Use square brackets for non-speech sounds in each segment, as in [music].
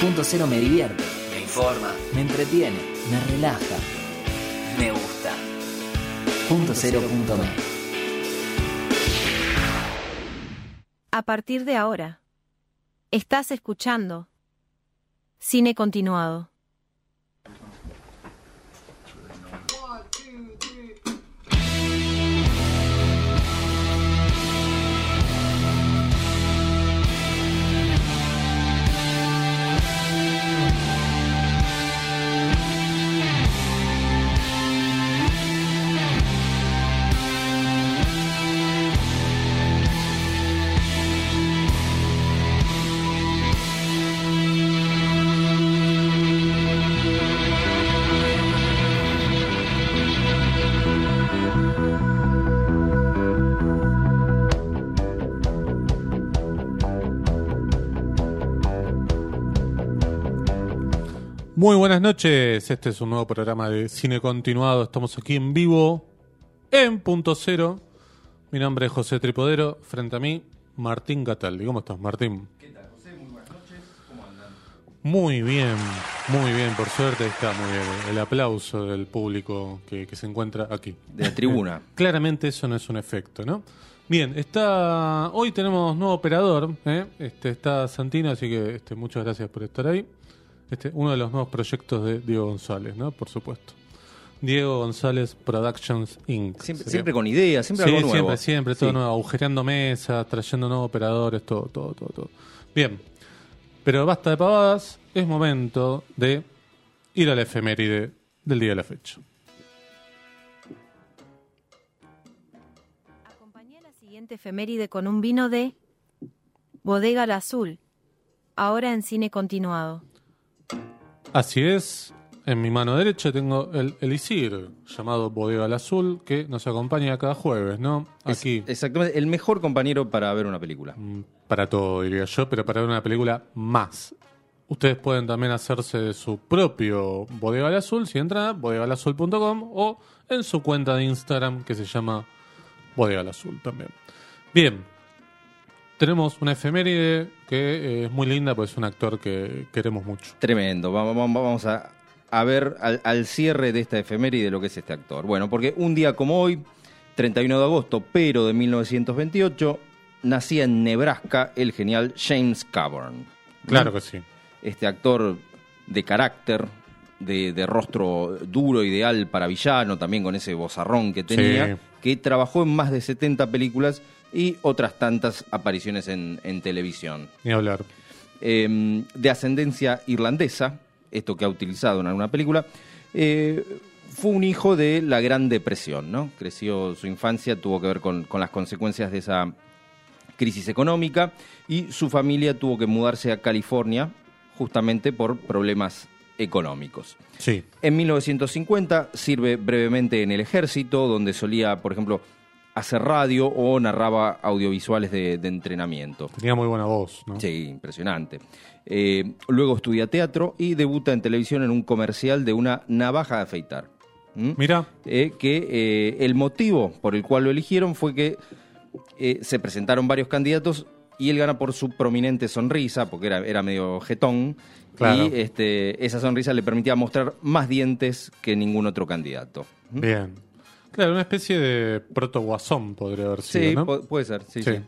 Punto cero me divierte, me informa, me entretiene, me relaja, me gusta. Punto cero punto me. A partir de ahora, estás escuchando Cine Continuado. Muy buenas noches, este es un nuevo programa de Cine Continuado, estamos aquí en vivo, en Punto Cero. Mi nombre es José Tripodero, frente a mí, Martín Cataldi. ¿Cómo estás, Martín? ¿Qué tal, José? Muy buenas noches. ¿Cómo andan? Muy bien, muy bien, por suerte está muy bien. El aplauso del público que, que se encuentra aquí. De la tribuna. [laughs] Claramente eso no es un efecto, ¿no? Bien, está hoy tenemos nuevo operador, ¿eh? este, está Santino, así que este, muchas gracias por estar ahí. Este, uno de los nuevos proyectos de Diego González, ¿no? Por supuesto. Diego González Productions Inc. Siempre, con ideas, siempre Sí, algo nuevo. siempre, siempre, todo Sí. nuevo, agujereando mesas, trayendo nuevos operadores, todo, todo, todo, todo. Bien, pero basta de pavadas, es momento de ir a la efeméride del día de la fecha. Acompañé la siguiente efeméride con un vino de Bodega La Azul, ahora en Cine Continuado. Así es, en mi mano derecha tengo el elixir llamado Bodega al Azul, que nos acompaña cada jueves, ¿no? Es- Aquí, exactamente, el mejor compañero para ver una película. mm, para todo diría yo, pero para ver una película más. Ustedes pueden también hacerse de su propio Bodega al Azul si entran a bodegalazul.com o en su cuenta de Instagram que se llama Bodega al Azul también. Bien, tenemos una efeméride que eh, es muy linda porque es un actor que queremos mucho. Tremendo. Vamos, a, a ver al, al cierre de esta efeméride lo que es este actor. Bueno, porque un día como hoy, 31 de agosto, pero de 1928, nacía en Nebraska el genial James Cameron. Claro que sí. Este actor de carácter, de, de rostro duro, ideal para villano, también con ese bozarrón que tenía, Sí. que trabajó en más de 70 películas y otras tantas apariciones en, en televisión. Ni hablar. Eh, de ascendencia irlandesa, esto que ha utilizado en alguna película, eh, fue un hijo de la Gran Depresión, ¿no? Creció su infancia, tuvo que ver con, con las consecuencias de esa crisis económica y su familia tuvo que mudarse a California justamente por problemas económicos. Sí. En 1950 sirve brevemente en el ejército, donde solía, por ejemplo, hacer radio o narraba audiovisuales de, de entrenamiento. Tenía muy buena voz, ¿no? Sí, impresionante. Eh, luego estudia teatro y debuta en televisión en un comercial de una navaja de afeitar. ¿Mm? Mira, Eh, que eh, el motivo por el cual lo eligieron fue que se presentaron varios candidatos y él gana por su prominente sonrisa, porque era, era medio jetón, Claro. y este, esa sonrisa le permitía mostrar más dientes que ningún otro candidato. ¿Mm? bien. Claro, una especie de proto-guasón podría haber sido, Sí, ¿no? pu- puede ser, sí, Sí. sí.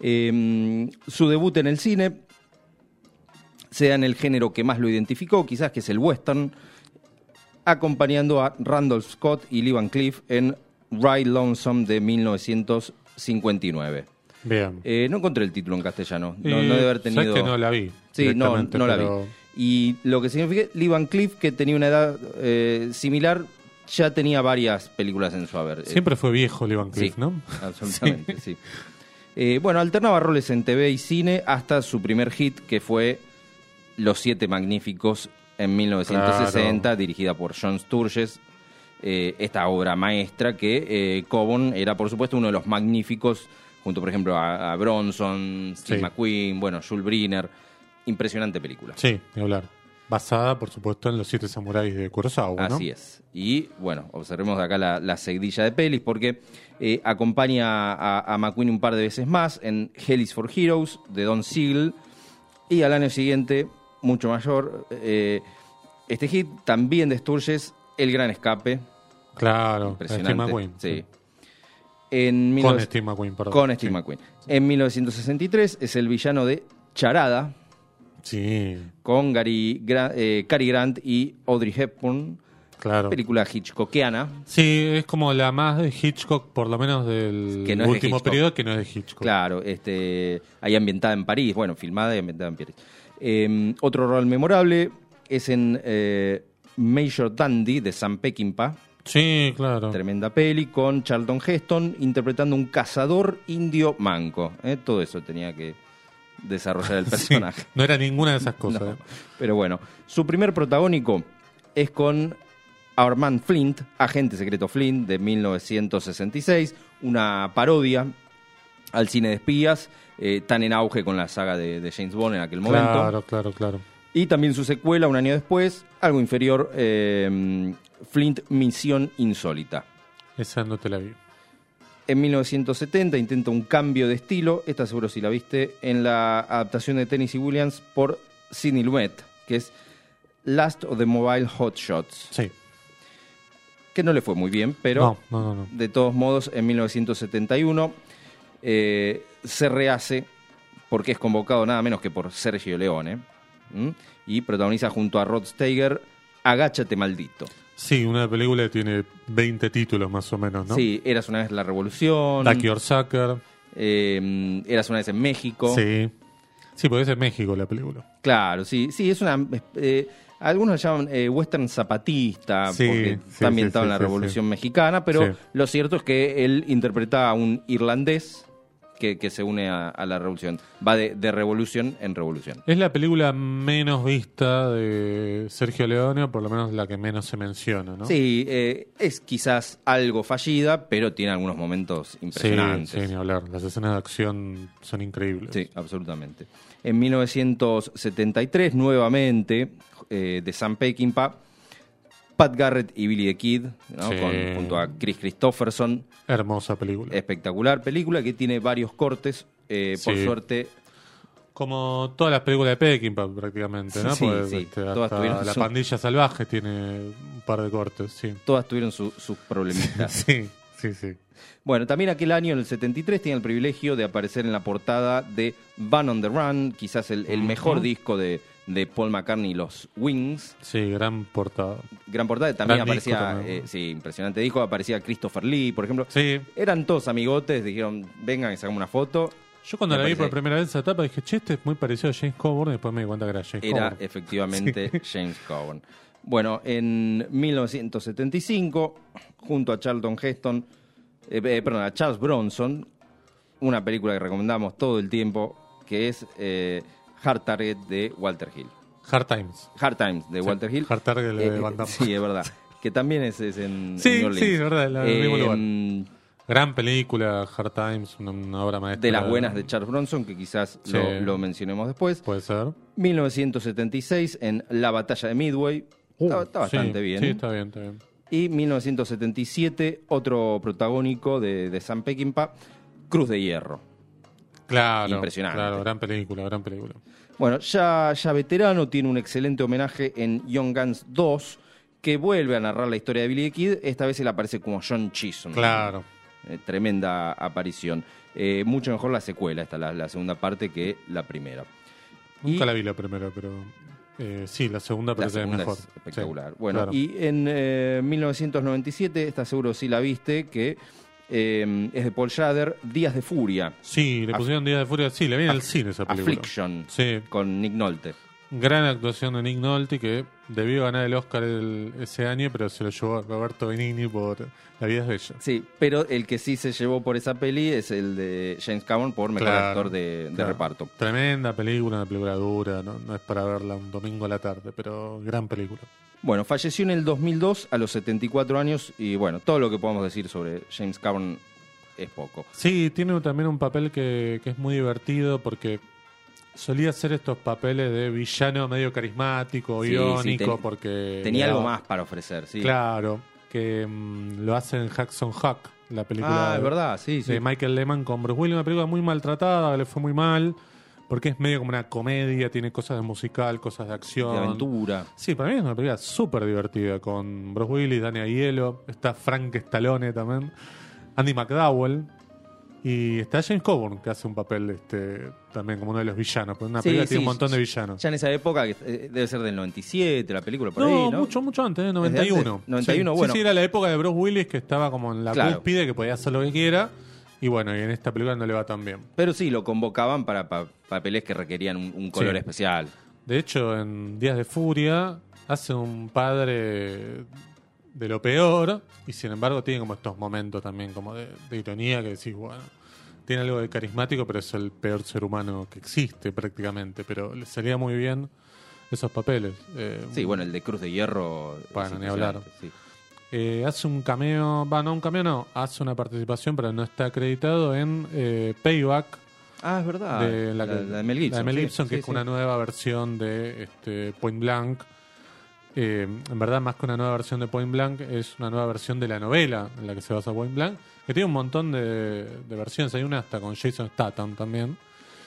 Eh, su debut en el cine sea en el género que más lo identificó, quizás que es el western, acompañando a Randolph Scott y Lee Van Cleef en Ride Lonesome de 1959. Bien. Eh, no encontré el título en castellano, no, debe haber ¿sabes tenido... que no la vi. Sí, no, no la pero- vi. Y lo que significa, Lee Van Cleef, que tenía una edad eh, similar, ya tenía varias películas en su haber. Eh, Siempre fue viejo Lee Van Cleef, Sí, ¿no? [laughs] Absolutamente, sí. Eh, bueno, alternaba roles en TV y cine hasta su primer hit, que fue Los Siete Magníficos en 1960, Claro. dirigida por John Sturges. Eh, esta obra maestra que eh, Coburn era, por supuesto, uno de los magníficos, junto, por ejemplo, a, a Bronson, Steve Sí. McQueen, bueno, Jules Briner. Impresionante película. Sí, ni hablar. Basada, por supuesto, en los siete samuráis de Kurosawa, ¿no? Así es. Y bueno, observemos acá la, la seguidilla de pelis porque eh, acompaña a, a McQueen un par de veces más en Hell is for Heroes de Don Siegel y al año siguiente mucho mayor. Eh, este hit también de Sturges, El Gran Escape. Claro, Impresionante. Steve McQueen. Sí. En Con 19- Steve McQueen, perdón. Con Steve Sí. McQueen. En 1963 es el villano de Charada, Sí, con Gary Gra- eh, Cary Grant y Audrey Hepburn. claro. Película hitchcockiana. Sí, es como la más de Hitchcock, por lo menos del Que no es de último periodo, que no es de Hitchcock. Claro, este, ahí ambientada en París, bueno, filmada y ambientada en París. Eh, otro rol memorable es en eh, Major Dandy de Sam Peckinpah, Sí, claro. tremenda peli, con Charlton Heston interpretando un cazador indio manco. ¿eh? Todo eso tenía que desarrollar el [laughs] Sí, personaje. no era ninguna de esas [laughs] cosas. No. ¿eh? Pero bueno, su primer protagónico es con Armand Flint, agente secreto Flint, de 1966, una parodia al cine de espías, eh, tan en auge con la saga de, de James Bond en aquel momento. Claro, claro, claro. Y también su secuela, un año después, algo inferior, eh, Flint Misión Insólita. Esa no te la vi. En 1970 intenta un cambio de estilo, esta seguro si la viste, en la adaptación de Tennessee Williams por Sidney Lumet, que es Last of the Mobile Hotshots, Sí. que no le fue muy bien, pero no, no, no, no. de todos modos en 1971 eh, se rehace porque es convocado nada menos que por Sergio Leone ¿m? y protagoniza junto a Rod Steiger Agáchate Maldito. Sí, una película que tiene 20 títulos más o menos, ¿no? Sí, Eras una vez la revolución, Duck Your Sucker. eh, Eras una vez en México. Sí. Sí, porque es en México la película. Claro, sí, sí, es una. eh, algunos la llaman eh, western zapatista, Sí, porque sí, está ambientado sí, en la Revolución Mexicana, pero lo cierto es que él interpreta a un irlandés que, que se une a, a la revolución. Va de, de revolución en revolución. Es la película menos vista de Sergio Leone, por lo menos la que menos se menciona, ¿no? Sí, eh, es quizás algo fallida, pero tiene algunos momentos sí, impresionantes. sí, ni hablar. Las escenas de acción son increíbles. Sí, absolutamente. En 1973, nuevamente, eh, de Sam Peckinpah, Pat Garrett y Billy the Kid, ¿no? Sí. Con- junto a Chris Christopherson. Hermosa película. Espectacular película que tiene varios cortes. eh, Por suerte, Como todas las películas de Peckinpah prácticamente, ¿no? Sí, Porque, sí, este, todas tuvieron la su- pandilla salvaje tiene un par de cortes, sí. todas tuvieron su- sus problemitas. [laughs] sí, sí, sí. bueno, también aquel año, en el 73, tiene el privilegio de aparecer en la portada de Van on the Run, quizás el, el mejor disco de, de Paul McCartney y los Wings. Sí, gran portada. Gran portada, también Gran aparecía, eh, sí, impresionante disco, aparecía Christopher Lee, por ejemplo. Sí. Eran todos amigotes, dijeron, vengan y sacamos una foto. Yo cuando Me la vi por primera vez esa etapa dije, che, este es muy parecido a James Coburn, después me di cuenta que era James Era Coburn. efectivamente [laughs] James Coburn. Bueno, en 1975, junto a Charlton Heston, eh, eh, perdón, a Charles Bronson, una película que recomendamos todo el tiempo, que es eh, Hard Target de Walter Hill. Hard Times. Hard Times de Sí, Walter Hill. Hard Target de Eh, Van Damme. Sí, es verdad. [laughs] Que también es, es en, Sí, en sí, es verdad, en el mismo lugar. Mm, Gran película, Hard Times, una, una obra maestra. De las buenas de Charles Bronson, que quizás Sí. lo, lo mencionemos después. Puede ser. 1976 en La Batalla de Midway. está, está bastante Uh, Sí, bien. Sí, está bien, está bien. Y 1977, otro protagónico de, de Sam Peckinpah, Cruz de Hierro. Claro. Impresionante. Claro, gran película, gran película. Bueno, ya, ya veterano, tiene un excelente homenaje en Young Guns 2, que vuelve a narrar la historia de Billy the Kid. Esta vez él aparece como John Chisholm. Claro. Eh, tremenda aparición. Eh, mucho mejor la secuela, esta la, la segunda parte, que la primera. Nunca Y- la vi la primera, pero. eh, sí, la segunda parece mejor. es espectacular. Sí, bueno, claro. y en eh, 1997, está seguro si la viste, que eh, es de Paul Schrader, Días de Furia, Sí, le Af- pusieron Días de Furia. Sí, le vi en el cine esa película. Affliction, Sí, con Nick Nolte. gran actuación de Nick Nolte que debió ganar el Oscar el- ese año, pero se lo llevó Roberto Benigni por La vida es bella. Sí, pero el que sí se llevó por esa peli es el de James Cameron por mejor Claro, actor de, de claro. reparto. Tremenda película, una película dura, no, no es para verla un domingo a la tarde, pero gran película. Bueno, falleció en el 2002 a los 74 años y bueno, todo lo que podemos decir sobre James Cameron es poco. Sí, tiene también un papel que, que es muy divertido porque solía hacer estos papeles de villano medio carismático, Sí, sí, irónico, ten- porque... Tenía algo más para ofrecer, sí. Claro, que mm, lo hace en Jackson Huck, la película Ah, de- verdad, sí, de Michael Lehman con Bruce Willis, una película muy maltratada, le fue muy mal, porque es medio como una comedia, tiene cosas de musical, cosas de acción. De aventura. Sí, para mí es una película súper divertida, con Bruce Willis, Dani Aiello, está Frank Stallone también, Andy McDowell, y está James Coburn, que hace un papel este también como uno de los villanos, porque una Sí, película sí, tiene un montón de villanos. Ya en esa época, que eh, debe ser del 97, la película por no, ahí, ¿no? mucho, mucho antes, ¿eh? ¿Desde 91. antes? 91, sí. bueno. Sí, sí, era la época de Bruce Willis que estaba como en la Claro. cúspide, que podía hacer lo que quiera. Y bueno, y en esta película no le va tan bien. Pero sí, lo convocaban para pa- papeles que requerían un, un color Sí. especial. De hecho, en Días de Furia hace un padre de lo peor y sin embargo tiene como estos momentos también como de, de ironía que decís, bueno, tiene algo de carismático, pero es el peor ser humano que existe prácticamente, pero le salía muy bien esos papeles. Eh, Sí, bueno, el de Cruz de Hierro. es Bueno, ni hablar. impresionante, sí. Eh, hace un cameo, va, no un cameo, no, hace una participación, pero no está acreditado en eh, Payback, Ah, es verdad. de la, la, que- la de Mel Gibson. la de Mel sí, Gibson, que sí, es sí. una nueva versión de este, Point Blank. Eh, en verdad, más que una nueva versión de Point Blank, es una nueva versión de la novela en la que se basa Point Blank, que tiene un montón de, de versiones. Hay una hasta con Jason Statham también.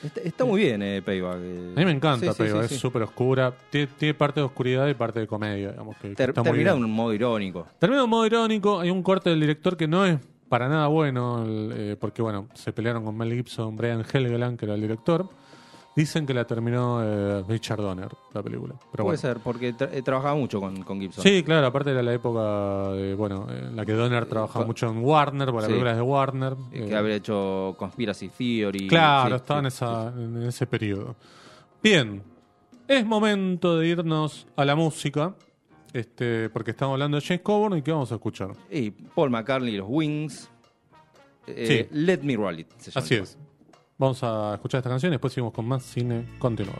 Está, está muy bien, eh, Payback. eh. A mí me encanta, Sí, sí, es súper oscura. Tiene, tiene parte de oscuridad y parte de comedia. Digamos, que, Ter- termina bien. un modo irónico. Termina de un modo irónico. Hay un corte del director que no es para nada bueno, el, eh, porque bueno, se pelearon con Mel Gibson, Brian Helgeland, que era el director. Dicen que la terminó eh, Richard Donner, la película. Pero Puede bueno. ser, porque tra- eh, trabajaba mucho con, con Gibson. Sí, claro, aparte era la época de, bueno, en la que Donner trabajaba mucho en Warner, por las Sí. películas de Warner. Eh, eh, que habría hecho Conspiracy Theory. Claro, sí, estaba sí, en, esa, en ese periodo. Bien, es momento de irnos a la música, este, porque estamos hablando de James Coburn y ¿qué vamos a escuchar? Y Paul McCartney y los Wings. Sí. Let Me Roll It. se llama Así es. Vamos a escuchar esta canción y después seguimos con más cine continuado.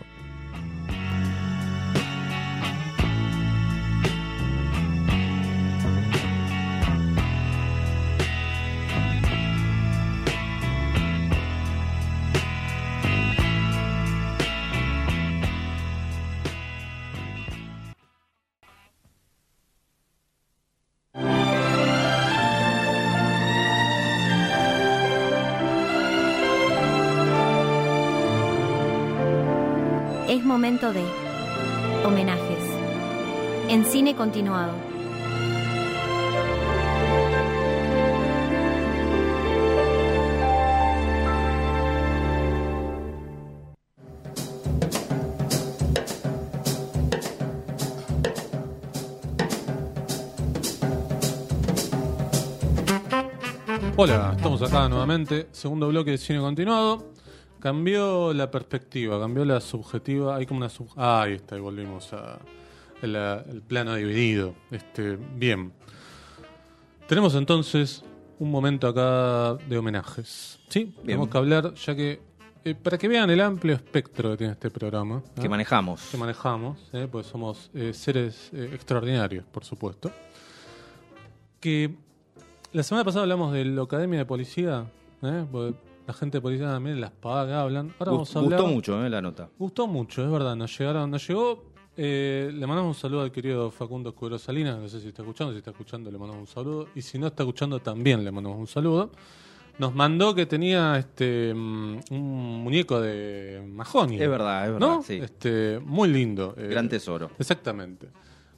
Momento de homenajes. En cine continuado. Hola, estamos acá nuevamente, segundo bloque de cine continuado. Cambió la perspectiva, cambió la subjetiva, hay como una sub... Ah, ahí está, y volvimos a el, el plano dividido. Este, bien. Tenemos entonces un momento acá de homenajes. ¿Sí? Tenemos que hablar, ya que eh, para que vean el amplio espectro que tiene este programa. ¿no? Que manejamos. que manejamos, ¿eh? pues somos eh, seres eh, extraordinarios, por supuesto. Que la semana pasada hablamos de la Academia de Policía, ¿eh? La gente de policía también las pavadas que hablan. Ahora vamos a hablar. Gustó mucho eh, la nota. Gustó mucho, es verdad. Nos llegaron, nos llegó. eh, le mandamos un saludo al querido Facundo Escudero Salinas. No sé si está escuchando. Si está escuchando, le mandamos un saludo. Y si no está escuchando, también le mandamos un saludo. Nos mandó que tenía este mm, un muñeco de Mahoney. Es verdad, es verdad. ¿No? Sí. Este, muy lindo. eh, Gran tesoro. Exactamente.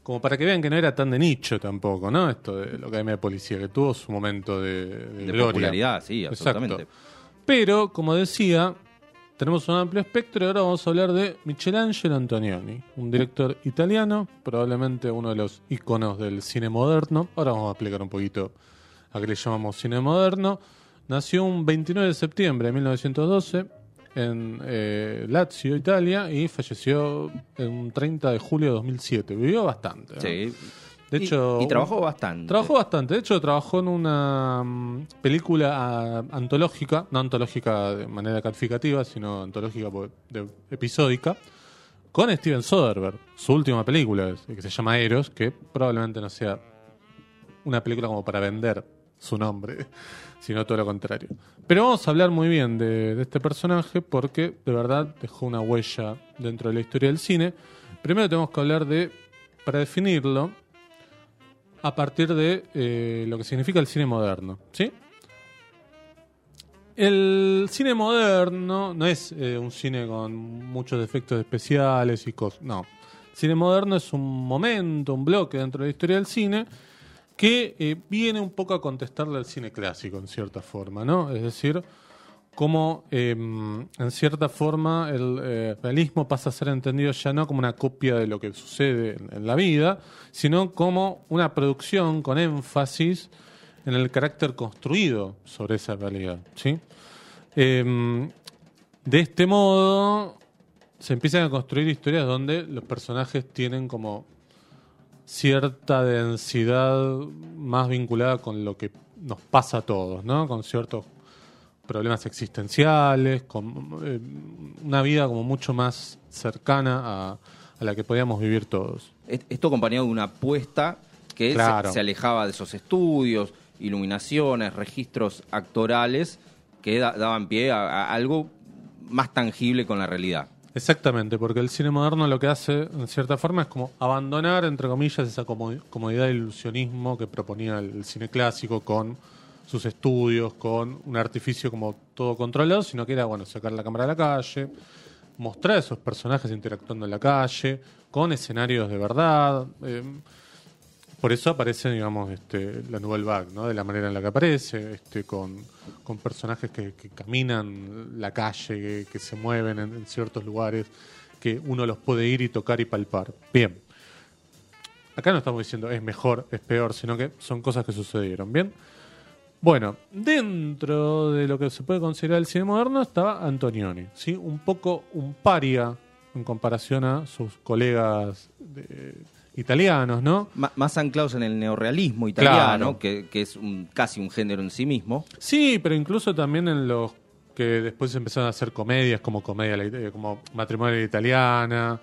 Como para que vean que no era tan de nicho tampoco, ¿no? Esto de la Academia de Policía, que tuvo su momento de, de De gloria. popularidad, sí, Exacto. absolutamente. Pero, como decía, tenemos un amplio espectro y ahora vamos a hablar de Michelangelo Antonioni, un director italiano, probablemente uno de los iconos del cine moderno. Ahora vamos a explicar un poquito a qué le llamamos cine moderno. Nació un 29 de septiembre de 1912 en eh, Lazio, Italia, y falleció en un 30 de julio de 2007. Vivió bastante. Sí. De Y- hecho, y, trabajó bastante. Trabajó bastante, de hecho trabajó en una mm, película ah, antológica, no antológica de manera calificativa, sino antológica por- de- episódica, con Steven Soderbergh, su última película, que se llama Eros, que probablemente no sea una película como para vender su nombre, [laughs] sino todo lo contrario. Pero vamos a hablar muy bien de, de este personaje porque de verdad dejó una huella dentro de la historia del cine. Primero tenemos que hablar de, para definirlo, a partir de eh, lo que significa el cine moderno. ¿Sí? El cine moderno no es eh, un cine con muchos efectos especiales y cosas. No. El cine moderno es un momento, un bloque dentro de la historia del cine que eh, viene un poco a contestarle al cine clásico, en cierta forma, ¿no? Es decir, cómo em, en cierta forma el eh, realismo pasa a ser entendido ya no como una copia de lo que sucede en, en la vida, sino como una producción con énfasis en el carácter construido sobre esa realidad. ¿sí? Em, de este modo se empiezan a construir historias donde los personajes tienen como cierta densidad más vinculada con lo que nos pasa a todos, ¿no? Con ciertos problemas existenciales, con eh, una vida como mucho más cercana a, a la que podíamos vivir todos. Esto acompañado de una apuesta que Claro. se, se alejaba de esos estudios, iluminaciones, registros actorales que da- daban pie a, a algo más tangible con la realidad. Exactamente, porque el cine moderno lo que hace, en cierta forma, es como abandonar, entre comillas, esa como- comodidad de ilusionismo que proponía el, el cine clásico con sus estudios, con un artificio como todo controlado, sino que era, bueno, sacar la cámara a la calle, mostrar a esos personajes interactuando en la calle, con escenarios de verdad. eh, por eso aparece, digamos, este, la Nouvelle Vague, ¿no? De la manera en la que aparece, este, con, con personajes que, que caminan la calle, que, se mueven en, en ciertos lugares, que uno los puede ir y tocar y palpar. Bien. Acá no estamos diciendo es mejor, es peor, sino que son cosas que sucedieron. Bien. Bueno, dentro de lo que se puede considerar el cine moderno estaba Antonioni, ¿sí? Un poco un paria en comparación a sus colegas de- italianos, ¿no? Más anclados en el neorrealismo italiano, Claro. que, que es un- casi un género en sí mismo. Sí, pero incluso también en los que después empezaron a hacer comedias como comedia eh, como Matrimonio italiana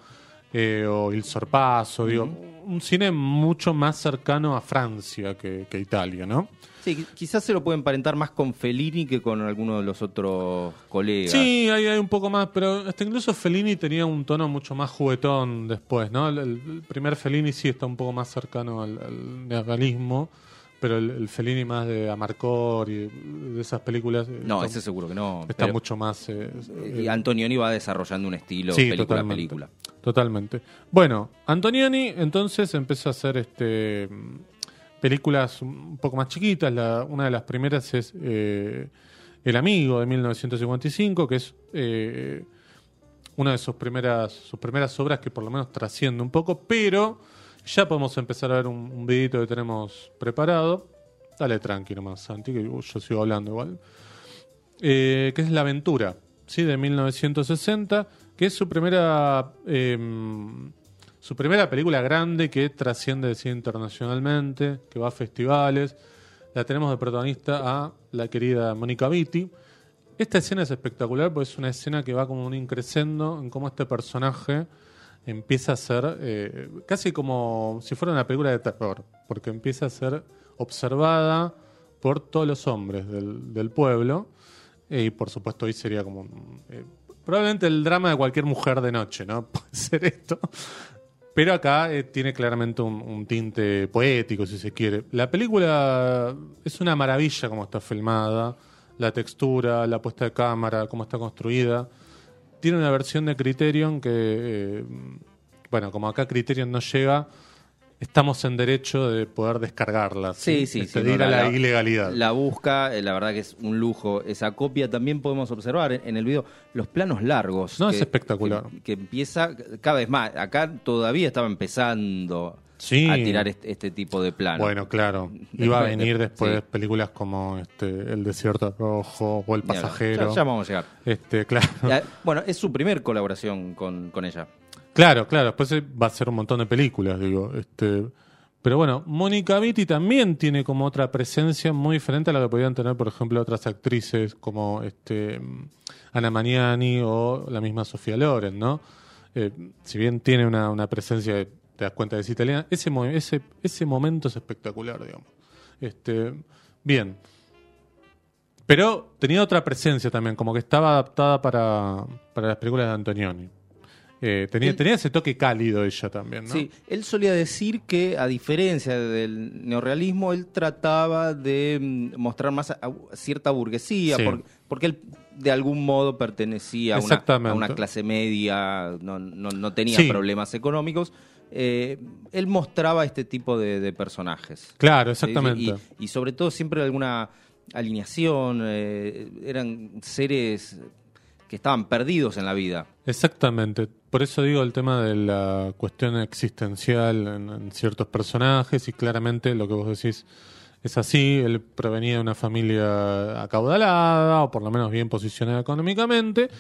eh, o Il Sorpaso, digo, un cine mucho más cercano a Francia que, que Italia, ¿no? Sí, qui- quizás se lo puede emparentar más con Fellini que con alguno de los otros colegas. Sí, hay, hay un poco más, pero hasta incluso Fellini tenía un tono mucho más juguetón después, ¿no? El, el primer Fellini sí está un poco más cercano al, al neorrealismo, pero el, el Fellini más de Amarcor y de esas películas eh, No, está, ese seguro que no. está pero- mucho más... eh, y Antonioni va desarrollando un estilo Sí, película a totalmente. película. Totalmente. Bueno, Antonioni entonces empezó a hacer este películas un poco más chiquitas. Una de las primeras es eh, El Amigo de 1955, que es eh, una de sus primeras, sus primeras obras que por lo menos trasciende un poco, pero ya podemos empezar a ver un, un videito que tenemos preparado. Dale tranqui nomás, Santi, que yo sigo hablando igual eh, que es La Aventura, ¿sí? de 1960, que es su primera eh, su primera película grande que trasciende cine internacionalmente, que va a festivales. La tenemos de protagonista a la querida Mónica Vitti. Esta escena es espectacular porque es una escena que va como un increscendo en cómo este personaje empieza a ser eh, casi como si fuera una película de terror, porque empieza a ser observada por todos los hombres del, pueblo eh, y por supuesto hoy sería como eh, probablemente el drama de cualquier mujer de noche, ¿no? [laughs] Puede ser esto. Pero acá eh, tiene claramente un, tinte poético, si se quiere. La película es una maravilla como está filmada, la textura, la puesta de cámara, cómo está construida. Tiene una versión de Criterion que, eh, bueno, como acá Criterion no llega, estamos en derecho de poder descargarla. Sí, sí, sí, de no, ir a la, ilegalidad. La busca, eh, la verdad que es un lujo esa copia. También podemos observar en, en el video los planos largos. No, es espectacular. Que, que empieza cada vez más. Acá todavía estaba empezando Sí. a tirar este, este tipo de planos. Bueno, claro. Iba a venir después [laughs] sí. películas como este El Desierto Rojo o El. Pasajero. Ya, ya vamos a llegar. Este, [laughs] claro. Ya, bueno, es su primer colaboración con, con ella. Claro, claro. Después va a ser un montón de películas, digo. Este, pero bueno, Mónica Vitti también tiene como otra presencia muy diferente a la que podían tener, por ejemplo, otras actrices como este Ana Magnani o la misma Sofía Loren, ¿no? Eh, si bien tiene una, presencia, de- te das cuenta que es italiana, ese, ese, ese momento es espectacular, digamos. Este, bien. Pero tenía otra presencia también, como que estaba adaptada para, para las películas de Antonioni. Eh, tenía, Él- tenía ese toque cálido ella también, ¿no? Sí, él solía decir que, a diferencia del neorrealismo, él trataba de mm, mostrar más a- a cierta burguesía, Sí. por- porque él de algún modo pertenecía a una, Exactamente. a una clase media, no, no- no tenía Sí. problemas económicos. Eh, él mostraba este tipo de, de personajes. Claro, sí, exactamente. Y, y sobre todo siempre alguna alineación, eh, eran seres que estaban perdidos en la vida. Exactamente. Por eso digo el tema de la cuestión existencial en, en ciertos personajes y claramente lo que vos decís es así. Él provenía de una familia acaudalada o por lo menos bien posicionada económicamente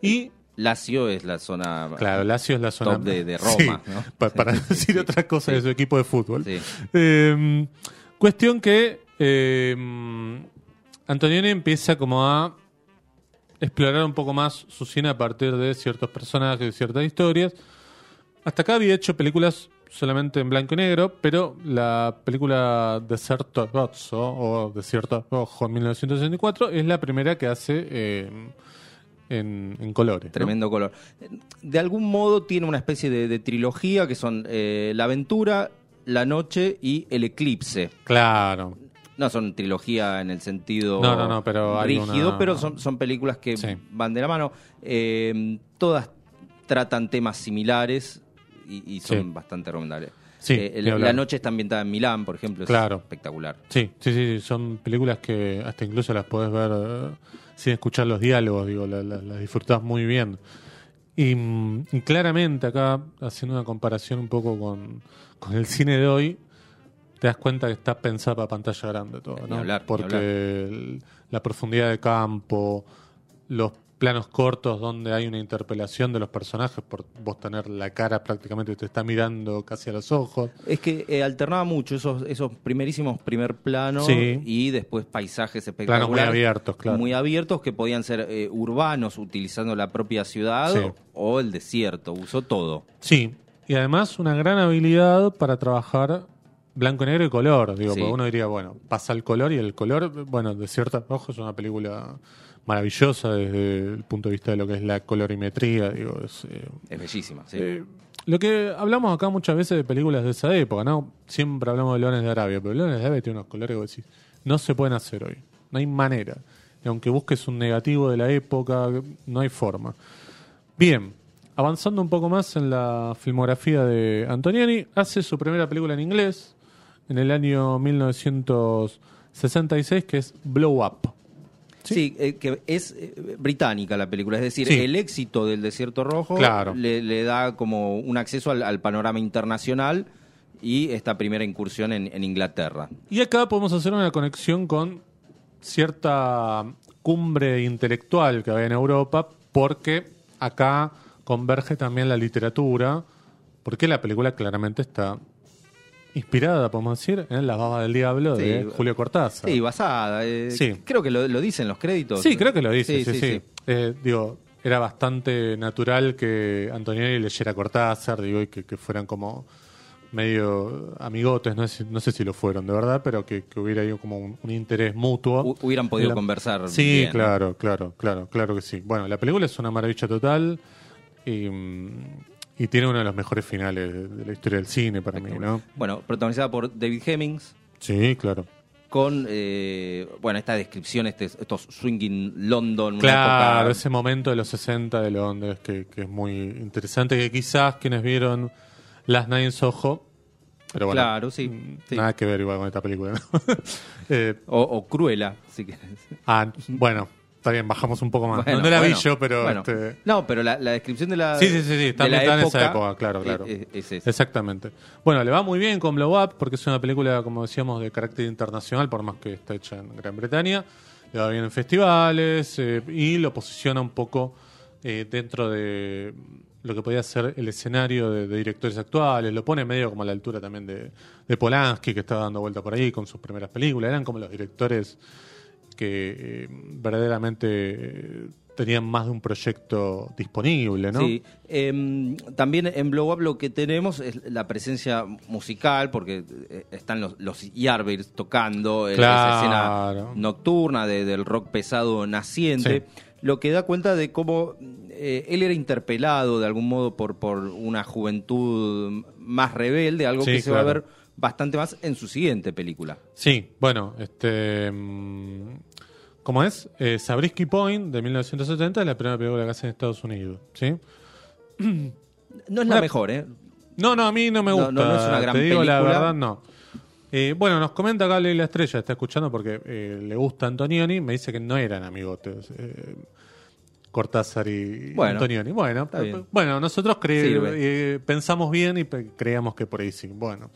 y Lazio es la zona claro, Lazio es la zona top de, de Sí, Roma. ¿no? pa- para Sí, decir sí. otra cosa de su equipo de fútbol. Sí. Eh, cuestión que eh, Antonioni empieza como a explorar un poco más su cine a partir de ciertos personajes y ciertas historias. Hasta acá había hecho películas solamente en blanco y negro, pero la película Deserto Rosso o Desierto Rojo en 1964 es la primera que hace eh, en, en colores. ¿no? Tremendo color. De algún modo tiene una especie de, de trilogía que son eh, La aventura, La noche y El eclipse. Claro. No son trilogía en el sentido No, no, no, pero rígido, una- pero son, son películas que Sí. van de la mano. Eh, todas tratan temas similares y, y son Sí. bastante recomendables. Sí, Eh, la, noche está ambientada en Milán, por ejemplo, es Claro. espectacular. Sí, sí, sí, son películas que hasta incluso las podés ver eh, sin escuchar los diálogos, digo, la- la- las disfrutás muy bien. Y, mm, y claramente acá, haciendo una comparación un poco con, con el cine de hoy, te das cuenta que está pensada para pantalla grande todo, ¿no? hablar, Porque hablar. el- la profundidad de campo, los planos cortos donde hay una interpelación de los personajes por vos tener la cara prácticamente te está mirando casi a los ojos. Es que eh, alternaba mucho esos, esos primerísimos primer planos Sí. y después paisajes espectaculares. Planos muy abiertos, claro. Muy abiertos que podían ser eh, urbanos utilizando la propia ciudad Sí. o el desierto. Usó todo. Sí, y además una gran habilidad para trabajar blanco, negro y color. Digo, Sí. porque uno diría, bueno, pasa el color y el color, bueno, de cierta Rojo es una película maravillosa desde el punto de vista de lo que es la colorimetría. Digo, es, eh, Es bellísima. sí. eh, lo que hablamos acá muchas veces de películas de esa época, ¿no? Siempre hablamos de Leones de Arabia, pero Leones de Arabia tiene unos colores que decís, no se pueden hacer hoy. No hay manera. Y aunque busques un negativo de la época, no hay forma. Bien, avanzando un poco más en la filmografía de Antonioni, hace su primera película en inglés en el año 1966, que es Blow Up. Sí, eh, que es eh, británica la película, es decir, Sí. el éxito del Desierto Rojo Claro. le, le da como un acceso al, al panorama internacional y esta primera incursión en, en Inglaterra. Y acá podemos hacer una conexión con cierta cumbre intelectual que había en Europa, porque acá converge también la literatura, porque la película claramente está inspirada, podemos decir, en La Baba del Diablo de. Julio Cortázar. Sí, basada. eh, Sí. Creo que lo, lo dicen los créditos. Sí, creo que lo dice, sí, sí. Eh, digo, era bastante natural que Antonioni leyera Cortázar, digo, y que, que fueran como medio amigotes, no sé, no sé si lo fueron de verdad, pero que, que hubiera ahí como un, un interés mutuo. Hu- hubieran podido La- conversar. Sí, claro, claro, claro, claro que sí. Bueno, la película es una maravilla total y, mm, y tiene uno de los mejores finales de, la historia del cine para mí, ¿no? Bueno, protagonizada por David Hemmings, Sí, claro. con eh, bueno esta descripción, este, estos swinging London, Claro, época- ese momento de los 60 de Londres que, que es muy interesante, que quizás quienes vieron Las Night Soho, pero bueno, Claro, sí, mm, sí. nada que ver igual con esta película. ¿no? [laughs] Eh, o, o Cruella, si querés. ah, bueno, está bien, bajamos un poco más. Bueno, no, no la bueno, vi yo, pero... bueno. este, No, pero la, la descripción de la Sí, sí, sí, sí, está ambientada en esa época, claro, eh, claro. Es, es esa. Exactamente. Bueno, le va muy bien con Blow Up porque es una película, como decíamos, de carácter internacional, por más que está hecha en Gran Bretaña. Le va bien en festivales eh, y lo posiciona un poco eh, dentro de lo que podía ser el escenario de, de directores actuales. Lo pone medio como a la altura también de, de Polanski, que estaba dando vuelta por ahí con sus primeras películas. Eran como los directores que eh, verdaderamente eh, tenían más de un proyecto disponible, ¿no? Sí, em, también en Blow Up lo que tenemos es la presencia musical, porque eh, están los, los Yardbirds tocando, eh, esa Claro. escena nocturna de- del rock pesado naciente, Sí. lo que da cuenta de cómo eh, él era interpelado de algún modo por, por una juventud más rebelde, algo Sí, que se va a claro. ver bastante más en su siguiente película. Sí, bueno, este. mm, ¿Cómo es? Eh, Sabrisky Point de 1970 es la primera película que hace en Estados Unidos. ¿Sí? No es la mejor, ¿eh? No, no, a mí no me gusta. no, no es una gran Te digo la verdad, no. Eh, bueno, nos comenta acá Leila Estrella, está escuchando porque eh, le gusta Antonioni. Me dice que no eran amigotes. eh, Cortázar y Bueno, Antonioni. Bueno, bueno nosotros cre- pensamos bien y pe- creíamos que por ahí sí. Bueno.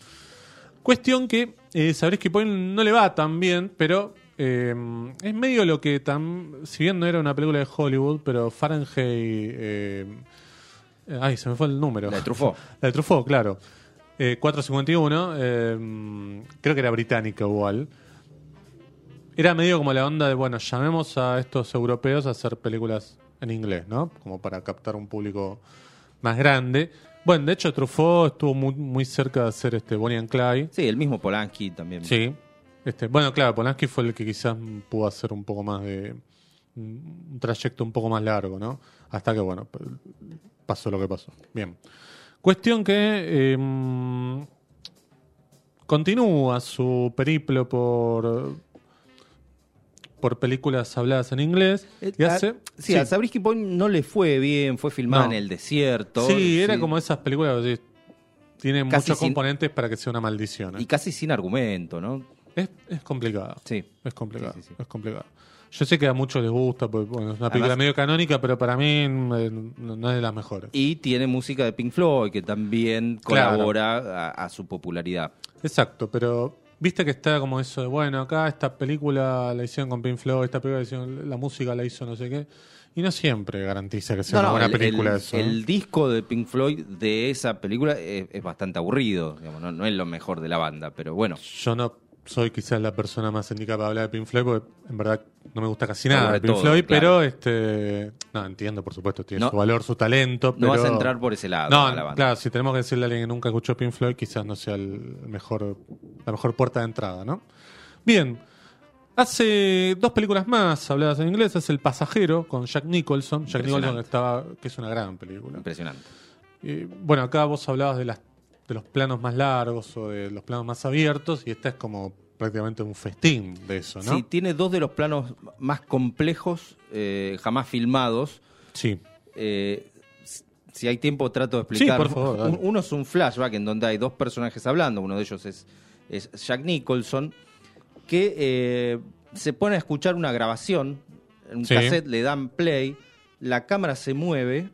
Cuestión que eh, Sabrisky Point no le va tan bien, pero eh, es medio lo que tan. Si bien no era una película de Hollywood, pero Fahrenheit. eh, ay, se me fue el número. La de Truffaut. [laughs] La de Truffaut, claro. Eh, 451, eh, creo que era británica igual. Era medio como la onda de, bueno, llamemos a estos europeos a hacer películas en inglés, ¿no? Como para captar un público más grande. Bueno, de hecho, Truffaut estuvo muy, muy cerca de hacer este Bonnie and Clyde. Sí, el mismo Polanski también. Sí. Este, bueno, claro, Polanski fue el que quizás pudo hacer un poco más de. un trayecto un poco más largo, ¿no? Hasta que, bueno, pasó lo que pasó. Bien. Cuestión que. eh, continúa su periplo por. Por películas habladas en inglés. Eh, Y a- hace. sí, a Sabrisky Point no le fue bien, fue filmada No. en el desierto. Sí, era como esas películas que tiene Casi muchos sin- componentes para que sea una maldición. ¿eh? Y casi sin argumento, ¿no? Es, es complicado. Sí. Es complicado. Sí. Es complicado. Yo sé que a muchos les gusta, porque bueno, es una película Además- medio canónica, pero para mí eh, no, es de las mejores. Y tiene música de Pink Floyd, que también Claro. colabora a, a su popularidad. Exacto, pero viste que está como eso de, bueno, acá esta película la hicieron con Pink Floyd, esta película la, hicieron- la música la hizo no sé qué, y no siempre garantiza que sea una buena el, película el- eso. ¿eh? el disco de Pink Floyd de esa película es, es bastante aburrido. digamos, no, no es lo mejor de la banda, pero bueno. Yo no soy quizás la persona más indicada para hablar de Pink Floyd, porque en verdad no me gusta casi nada de Pink todo, Floyd, claro. pero este no entiendo, por supuesto, tiene No- su valor, su talento. No vas a entrar por ese lado No, a la banda. claro, si tenemos que decirle a alguien que nunca escuchó Pink Floyd, quizás no sea el mejor, la mejor puerta de entrada, ¿no? Bien, hace dos películas más habladas en inglés, es El Pasajero con Jack Nicholson, Jack Nicholson estaba, que es una gran película. Impresionante. Y, bueno, acá vos hablabas de, las, de los planos más largos o de los planos más abiertos y esta es como prácticamente un festín de eso, ¿no? Sí, tiene dos de los planos más complejos eh, jamás filmados. Sí. Eh, si hay tiempo trato de explicar. Sí, por favor, dale. Uno es un flashback en donde hay dos personajes hablando. Uno de ellos es, es Jack Nicholson, que eh, se pone a escuchar una grabación. En un Sí. cassette le dan play, la cámara se mueve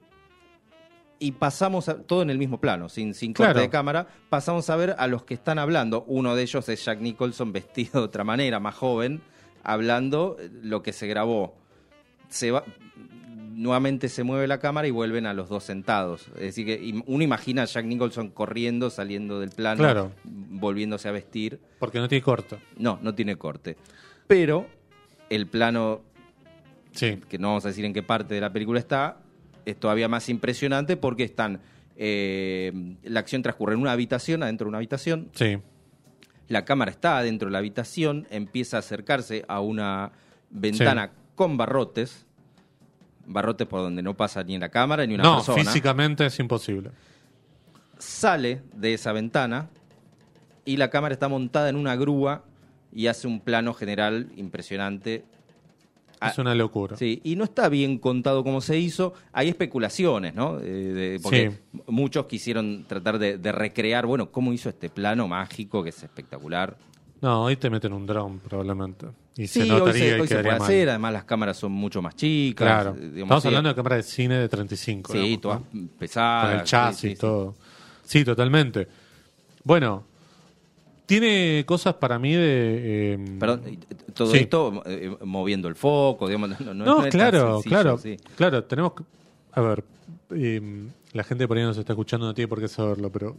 y pasamos a- todo en el mismo plano, sin, sin corte Claro. de cámara. Pasamos a ver a los que están hablando. Uno de ellos es Jack Nicholson [laughs] vestido de otra manera, más joven, hablando eh, lo que se grabó. Se va, nuevamente se mueve la cámara y vuelven a los dos sentados. Es decir, que uno imagina a Jack Nicholson corriendo, saliendo del plano, Claro. volviéndose a vestir. Porque no tiene corto. No, no tiene corte. Pero el plano, Sí. que no vamos a decir en qué parte de la película está, es todavía más impresionante porque están. eh, la acción transcurre en una habitación, adentro de una habitación. Sí. La cámara está adentro de la habitación, empieza a acercarse a una ventana con barrotes. Barrotes por donde no pasa ni la cámara ni una no, persona. físicamente es imposible. Sale de esa ventana y la cámara está montada en una grúa y hace un plano general impresionante. Ah, Es una locura. Sí, y no está bien contado cómo se hizo. Hay especulaciones, ¿no? Eh, de- porque Sí. muchos quisieron tratar de, de recrear, bueno, cómo hizo este plano mágico que es espectacular. No, hoy te meten un dron probablemente. Y Sí, se notaría hoy se, y hoy se quedaría puede mal. hacer, además las cámaras son mucho más chicas. Claro. eh, digamos, Estamos hablando de cámaras de cine de 35. Sí, digamos, todas ¿no? pesadas. Con el chasis y sí. todo. Sí, totalmente. Bueno, tiene cosas para mí de... eh, Perdón, todo Sí. esto eh, moviendo el foco, digamos, no, no- No, es claro, sencillo, claro, sí. claro. Tenemos que, a ver, eh, la gente por ahí nos está escuchando, no tiene por qué saberlo, pero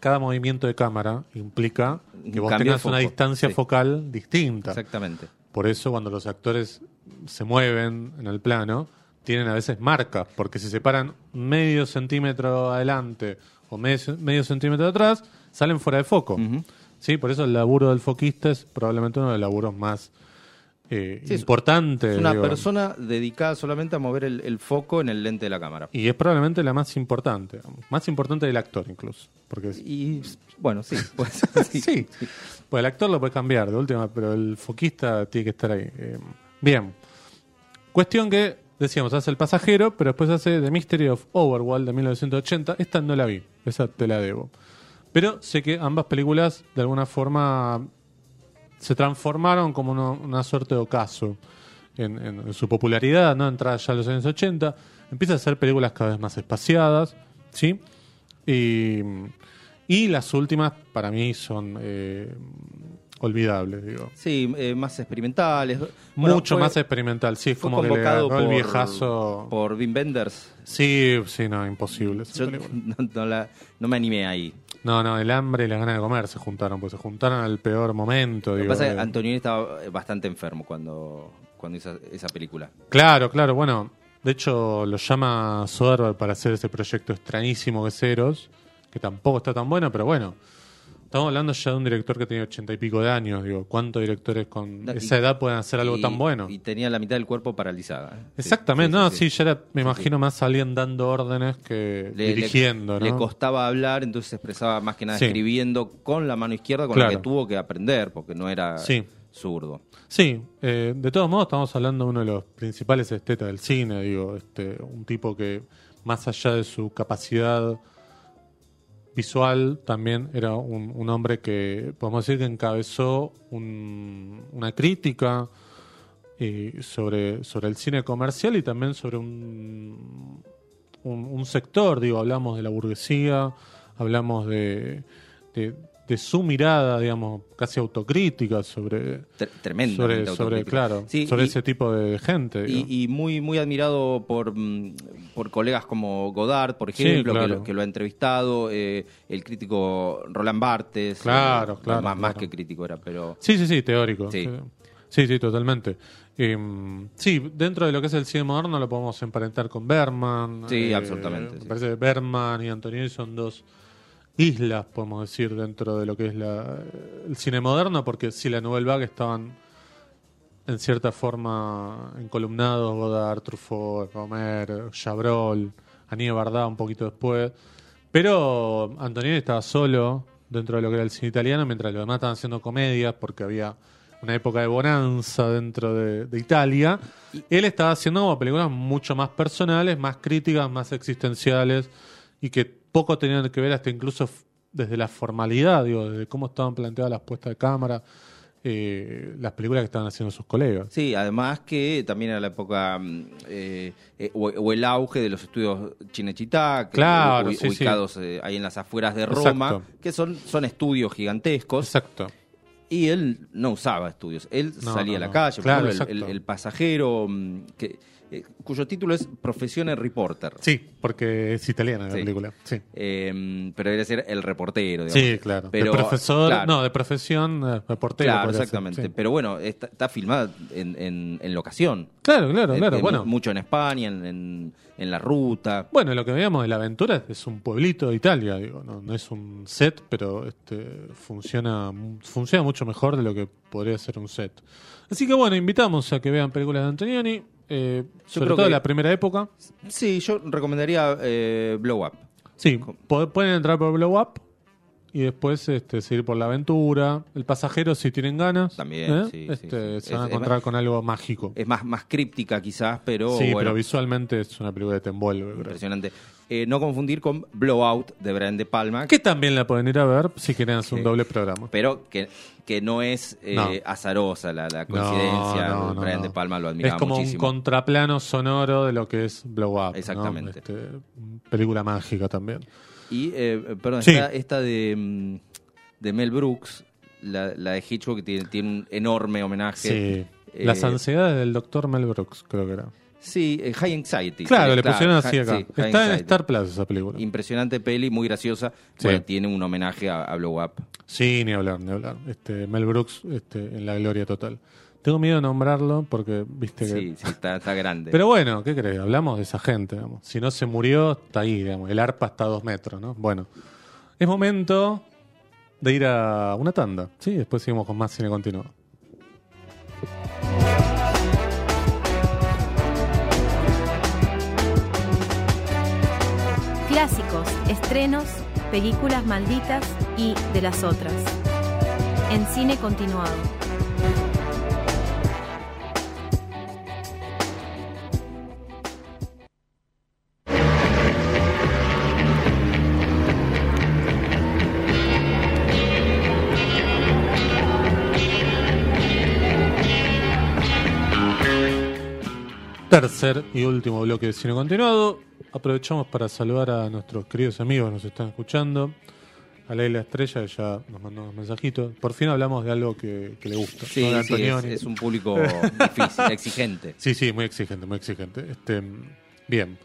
cada movimiento de cámara implica que vos cambio tengas una distancia sí. focal distinta. Exactamente. Por eso cuando los actores se mueven en el plano, tienen a veces marcas, porque si se paran medio centímetro adelante o medio, medio centímetro atrás, salen fuera de foco. Ujú. Sí, por eso el laburo del foquista es probablemente uno de los laburos más eh, Sí, es- importante. Es una digo. persona dedicada solamente a mover el, el foco en el lente de la cámara. Y es probablemente la más importante, más importante del actor incluso. Porque es- Y bueno, sí, [laughs] pues, sí. sí, pues el actor lo puede cambiar de última, pero el foquista tiene que estar ahí. Eh, bien, cuestión que decíamos, hace El Pasajero, pero después hace The Mystery of Overworld de 1980. Esta no la vi, esa te la debo. Pero sé que ambas películas de alguna forma se transformaron como uno- una suerte de ocaso en, en- en su popularidad, ¿no? Entrada ya a los años 80, empieza a hacer películas cada vez más espaciadas, ¿sí? Y, y las últimas para mí son eh, olvidables, digo. Sí, eh, más experimentales. Bueno, Mucho fue- más experimental, sí, es como que le ganó el por, viejazo. por Wim Wenders. Sí, sí, no, imposible. Yo [laughs] no la- no me animé ahí. No, no, el hambre y las ganas de comer se juntaron, pues se juntaron al peor momento. Lo que pasa es que Antonioni estaba eh, bastante enfermo cuando, cuando hizo esa película. Claro, claro, bueno, de hecho lo llama Soderbergh para hacer ese proyecto extrañísimo que es Eros, que tampoco está tan bueno, pero bueno, estamos hablando ya de un director que tiene ochenta y pico de años, digo, ¿cuántos directores con y- esa edad pueden hacer algo Y- tan bueno? Y tenía la mitad del cuerpo paralizada. ¿eh? Sí, Exactamente, sí, no, sí, ya era, me imagino más alguien dando órdenes que Le- le- dirigiendo, Le ¿no? costaba hablar, entonces se expresaba más que nada escribiendo con la mano izquierda, con la que tuvo que aprender, porque no era zurdo. Sí, eh, de todos modos estamos hablando de uno de los principales estetas del cine, digo, este, un tipo que más allá de su capacidad visual también era un, hombre que podemos decir que encabezó un- una crítica eh, sobre, sobre el cine comercial y también sobre un, un, sector, digo, hablamos de la burguesía, hablamos de, de su mirada, digamos, casi autocrítica sobre, Tre- tremendamente sobre, claro, Sí, sobre y- ese tipo de gente. Y, y muy muy admirado por, mm, por colegas como Godard, por Sí, ejemplo, que, claro. lo, que lo ha entrevistado, eh, el crítico Roland Barthes. Claro, eh, claro, Más, más claro. que crítico era, pero... Sí, sí, sí, teórico. Sí. Sí, sí, totalmente. Em, sí, dentro de lo que es el cine moderno lo podemos emparentar con Berman. Sí, absolutamente, Me parece que Berman y Antonioni son dos islas, podemos decir, dentro de lo que es la, el cine moderno, porque si la Nouvelle Vague estaban en cierta forma encolumnados, Godard, Truffaut, Romer, Chabrol, Aníbal Bardá un poquito después. Pero Antonioni estaba solo dentro de lo que era el cine italiano, mientras los demás estaban haciendo comedias porque había una época de bonanza dentro de, de Italia. Él estaba haciendo películas mucho más personales, más críticas, más existenciales y que poco tenían que ver hasta incluso desde la formalidad, digo, desde cómo estaban planteadas las puestas de cámara, eh, las películas que estaban haciendo sus colegas. Sí, además que también era la época mm, eh, eh, o, o el auge de los estudios que Claro, ubi- sí, ubicados eh, ahí en las afueras de Roma, Exacto. que son, son estudios gigantescos. Exacto. Y él no usaba estudios, él No, salía no, a la no. calle, por Claro, ejemplo, el, exacto. el- el pasajero, mm, que, eh, cuyo título es Profesione Reporter. Sí, porque es italiana la Sí. película. Sí. Eh, pero debería ser el reportero, digamos. Sí, claro. Pero, de profesor, claro. no, de profesión, eh, reportero. Claro, exactamente. sí. Pero bueno, está, está filmada en, en, en locación. Claro, claro, Eh, claro. bueno, Mucho en España, en, en, en la ruta. bueno, lo que veíamos de la aventura es un pueblito de Italia, digo, no, no es un set, pero este funciona funciona mucho mejor de lo que podría ser un set. Así que bueno, invitamos a que vean películas de Antonioni, eh, sobre creo todo que- la primera época. Sí, yo recomendaría eh, Blow Up. Sí, po- pueden entrar por Blow Up y después este, seguir por la aventura. El pasajero, si tienen ganas, También, ¿eh? sí, Este, sí, se van a Es- encontrar con algo mágico. Es más, más críptica quizás, pero sí, bueno, pero visualmente es una película que te envuelve. impresionante. Eh, no confundir con Blowout de Brian De Palma, Que también la pueden ir a ver si quieren hacer un doble programa. pero que, que no es eh, No. azarosa la, la coincidencia. No, Brian. De Palma lo Es admiraba como muchísimo. un contraplano sonoro de lo que es Blow Up. ¿no? Exactamente. Este, película mágica también. Y, eh, perdón, Sí. esta, esta de, mm, de Mel Brooks, la, la de Hitchcock, que tiene, tiene un enorme homenaje. Sí. Eh, Las ansiedades del doctor Mel Brooks, creo que era. Sí, eh, High Anxiety. Claro, le pusieron así acá. sí, Está en. Star Plus esa película. Impresionante peli, muy graciosa. Sí. Bueno, tiene un homenaje a, a Blow Up. Sí, ni hablar, ni hablar. Este, Mel Brooks este, en la gloria total. Tengo miedo de nombrarlo porque, viste que... Sí, está, está grande. Pero bueno, ¿qué crees? Hablamos de esa gente, digamos. Si no se murió, está ahí, digamos. El arpa está a dos metros, ¿no? Bueno, es momento de ir a una tanda, ¿sí? Después seguimos con más cine continuado. Clásicos, estrenos, películas malditas y de las otras. En cine continuado. Tercer y último bloque de cine continuado. Aprovechamos para saludar a nuestros queridos amigos que nos están escuchando. A Leila Estrella, que ya nos mandó unos mensajitos. Por fin hablamos de algo que, que le gusta. Sí, sí, es, un público difícil, [laughs] exigente. Sí, sí, muy exigente, muy exigente. Este, bien.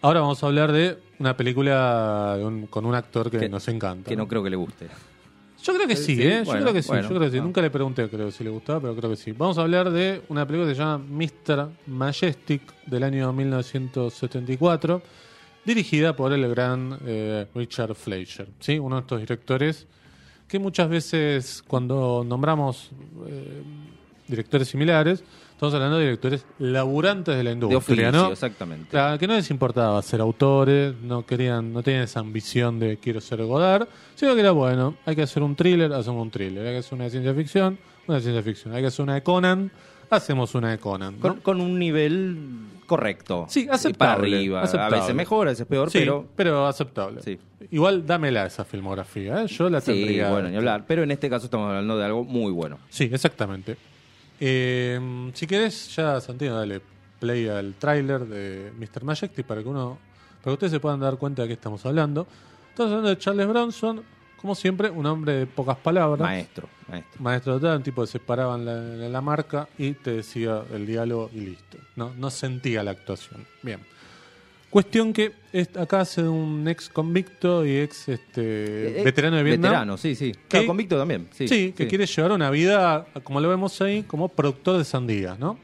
Ahora vamos a hablar de una película de un- con un actor que, Que- nos encanta. Que no creo que le guste. Yo creo que sí, Sí, ¿eh? Yo creo que sí, bueno, yo creo que sí. no. Nunca le pregunté, creo, si le gustaba, pero creo que sí. Vamos a hablar de una película que se llama Mr. Majestic del año 1974, dirigida por el gran eh, Richard Fleischer, ¿sí? Uno de estos directores que muchas veces cuando nombramos eh, directores similares, estamos hablando de directores laburantes de la De industria, oficio, ¿no? exactamente. Que no les importaba ser autores, no querían, no tenían esa ambición de quiero ser Godard, sino que era bueno, hay que hacer un thriller, hacemos un thriller, hay que hacer una de ciencia ficción, una de ciencia ficción, hay que hacer una de Conan, hacemos una de Conan. ¿no? Con, con un nivel correcto. Sí, aceptable, Para arriba. aceptable. A veces mejor, a veces peor, Sí, pero. aceptable. Sí. Igual dámela esa filmografía, ¿eh? yo la Sí, tendría. bueno, ni hablar. Pero en este caso estamos hablando de algo muy bueno. Sí, exactamente. Eh, si querés, ya Santino, dale play al tráiler de Mr. Majestic para que uno, para que ustedes se puedan dar cuenta de qué estamos hablando. Estamos hablando de Charles Bronson, como siempre, un hombre de pocas palabras. Maestro, maestro. Maestro total, un tipo que se paraba en la, en la marca y te decía el diálogo y listo. No, no sentía la actuación. Bien. Cuestión que acá hace un ex convicto y ex este, Eh, veterano de Vietnam. Veterano, sí, sí. Claro, convicto también. Sí, Sí, que quiere llevar una vida, como lo vemos ahí, como productor de sandías, ¿no?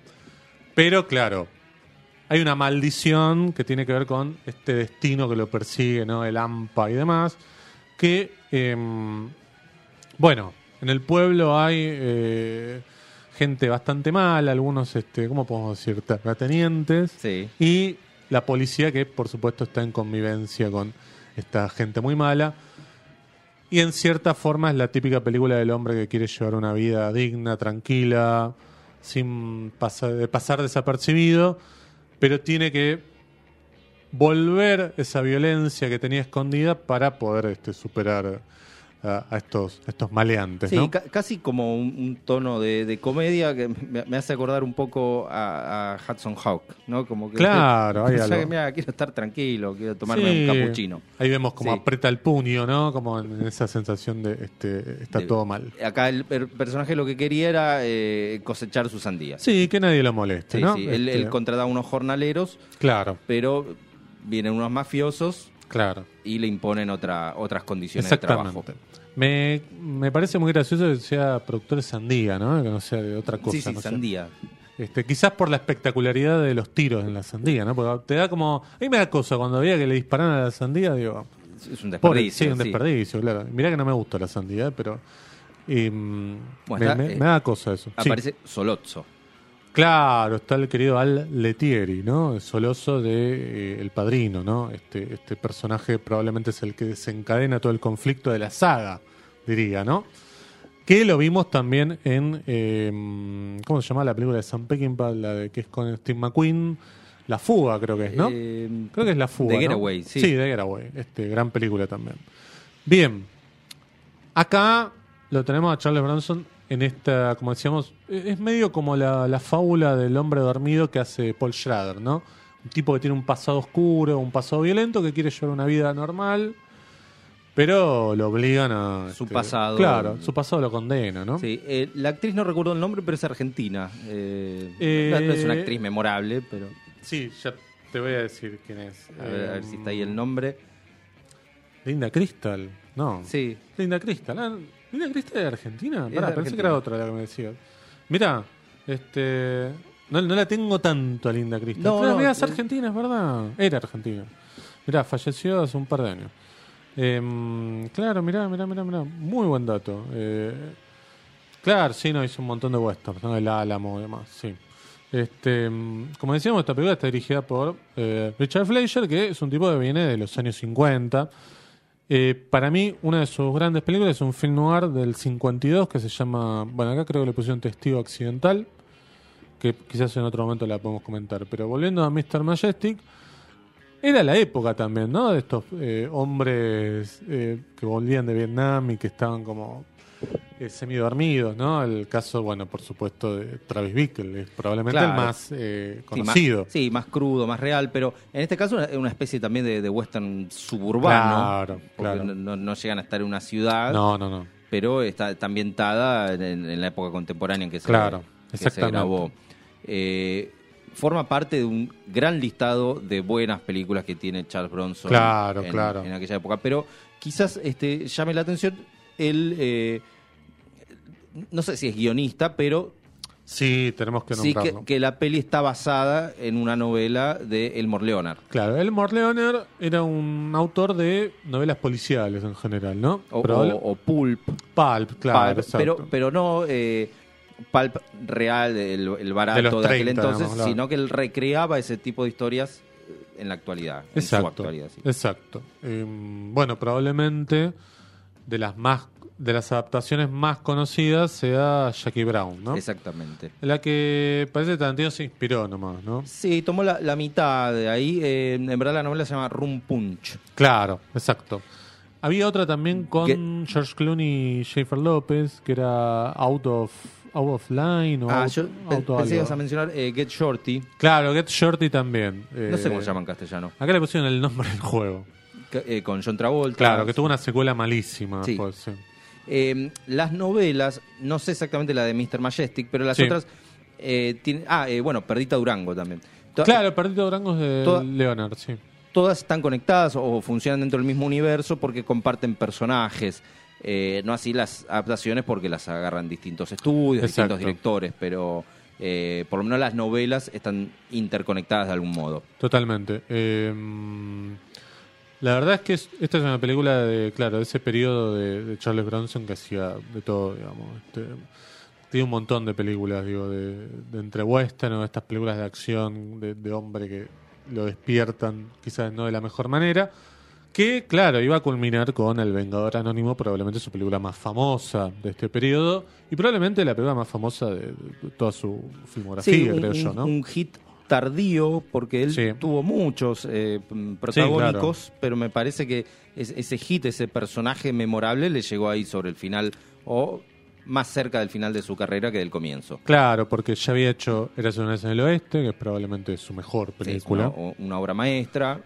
Pero claro, hay una maldición que tiene que ver con este destino que lo persigue, ¿no? El AMPA y demás, que, em, bueno, en el pueblo hay eh, gente bastante mala, algunos, este, ¿cómo podemos decir? Terratenientes. Sí. Y la policía que, por supuesto, está en convivencia con esta gente muy mala. Y en cierta forma es la típica película del hombre que quiere llevar una vida digna, tranquila, sin pasar, de pasar desapercibido, pero tiene que volver esa violencia que tenía escondida para poder este, superar a, a estos, a estos maleantes. Sí, ¿no? ca- casi como un, un tono de, de comedia que me, me hace acordar un poco a, a Hudson Hawk, ¿no? Como que Claro, [laughs] hay sea, algo. que, mira, quiero estar tranquilo, quiero tomarme Sí, un capuchino. Ahí vemos como Sí. aprieta el puño, ¿no? Como en esa sensación de este, está De- todo mal. Acá el per- personaje lo que quería era eh, cosechar sus sandías. Sí, que nadie lo moleste, Sí, ¿no? sí, Él, Este, él contrataba unos jornaleros, Claro, pero vienen unos mafiosos claro. y le imponen otra, otras condiciones de trabajo. Me, me parece muy gracioso que sea productor de sandía, ¿no? Que no sea de otra cosa. Sí, sí, no sandía. Este, quizás por la espectacularidad de los tiros en la sandía, ¿no? Porque te da como... A mí me da cosa cuando veía que le disparan a la sandía, digo... Es un Pobre, desperdicio. sí, un sí. desperdicio, claro. Mirá que no me gusta la sandía, pero... y, Bueno, me, está, me- eh, me da cosa eso. Sí. Aparece Solozzo. Claro, está el querido Al Letieri, ¿no? El Soloso de eh, El Padrino, ¿no? Este, este personaje probablemente es el que desencadena todo el conflicto de la saga, diría, ¿no? Que lo vimos también en. eh, ¿Cómo se llama la película de Sam Peckinpah? La de que es con Steve McQueen. La fuga, creo que es, ¿no? Eh, creo que es La fuga. The ¿no? Getaway, sí. Sí, The Getaway. Este, gran película también. Bien. Acá lo tenemos a Charles Bronson en esta, como decíamos, e- es medio como la, la fábula del hombre dormido que hace Paul Schrader, ¿no? Un tipo que tiene un pasado oscuro, un pasado violento, que quiere llevar una vida normal, pero lo obligan a... Su este, pasado. Claro, su pasado lo condena, ¿no? Sí, eh, la actriz no recuerdo el nombre, pero es argentina. Eh, Eh, no, es una actriz memorable, pero Sí, ya te voy a decir quién es. a ver, a ver si está ahí el Eh, nombre. Linda Crystal, no. Sí, Linda Crystal. ¿Linda Crystal es de Argentina? Pará, pensé que era otra la que me decías. Mirá, este. No, no la tengo tanto a Linda Crystal. No, Pero no, es eh. argentina, es verdad. Era argentina. Mirá, falleció hace un par de años. Em, claro, mirá, mirá, mirá, mirá. Muy buen dato. Eh, claro, sí, no, hizo un montón de westerns, ¿no? El Álamo y demás, sí. Este, mm, como decíamos, esta película está dirigida por eh, Richard Fleischer, que es un tipo que viene de los años 50. Eh, para mí, una de sus grandes películas es un film noir del 52 que se llama. Bueno, acá creo que le pusieron Testigo Accidental, que quizás en otro momento la podemos comentar. Pero volviendo a Mr. Majestic, era la época también, ¿no? De estos eh, hombres eh, que volvían de Vietnam y que estaban como semidormidos, ¿no? El caso, bueno, por supuesto, de Travis Bickle, es probablemente Claro. el más eh, Sí, conocido. más, sí, más crudo, más real, pero en este caso es una especie también de, de western suburbano. Claro, porque claro. No, llegan a estar en una ciudad, No, no, no. pero está, está ambientada en, en la época contemporánea en que se, Claro, que se grabó. Eh, forma parte de un gran listado de buenas películas que tiene Charles Bronson Claro, en, claro. en aquella época, pero quizás este, llame la atención el... eh, no sé si es guionista, pero Sí, tenemos que Sí, que, nombrarlo. que la peli está basada en una novela de Elmore Leonard. Claro, Elmore Leonard era un autor de novelas policiales en general, ¿no? O, Probable- o- o Pulp. Pulp, claro, Pulp, exacto. pero, pero no eh, Pulp real, el, el barato De aquel 30, entonces, digamos, claro. sino que él recreaba ese tipo de historias en la actualidad. En su Exacto, actualidad, sí. exacto. Em, bueno, probablemente de las más de las adaptaciones más conocidas sea Jackie Brown, ¿no? Exactamente. En la que parece que Tarantino se inspiró nomás, ¿no? Sí, tomó la, la mitad de ahí. eh, en verdad la novela se llama Rum Punch. Claro, exacto. Había otra también con George Clooney y Schaefer López, que era Out of Out of Line o Ah, Out- yo Out pensé que algo. ibas a mencionar eh, Get Shorty. Claro, Get Shorty también. No sé Eh, cómo se llama en castellano. Acá le pusieron el nombre del juego. Que- eh, con John Travolta. Claro, que tuvo una secuela malísima. Sí. después, sí. Eh, las novelas, no sé exactamente la de Mr. Majestic, pero las Sí. otras. Eh, ah, eh, bueno, Perdita Durango también. Claro, Perdido Durango es de Toda- Leonard, sí. Todas están conectadas o funcionan dentro del mismo universo porque comparten personajes. Eh, no así las adaptaciones porque las agarran distintos estudios, Exacto. distintos directores, pero eh, por lo menos las novelas están interconectadas de algún modo. Totalmente. Eh, la verdad es que es- esta es una película de, claro, de ese periodo de, de Charles Bronson que hacía de todo, digamos. Este, tiene un montón de películas, digo, de, de entre western o estas películas de acción de, de hombre que lo despiertan, quizás no de la mejor manera. Que, claro, iba a culminar con El Vengador Anónimo, probablemente su película más famosa de este periodo y probablemente la película más famosa de, toda su filmografía, Sí, un, creo yo, ¿no? un hit tardío porque él Sí. tuvo muchos eh, protagónicos, pero me parece que es- ese hit, ese personaje memorable le llegó ahí sobre el final o más cerca del final de su carrera que del comienzo. Claro, porque ya había hecho Eras una vez en el oeste, que es probablemente su mejor Sí, película. una, o- una obra maestra.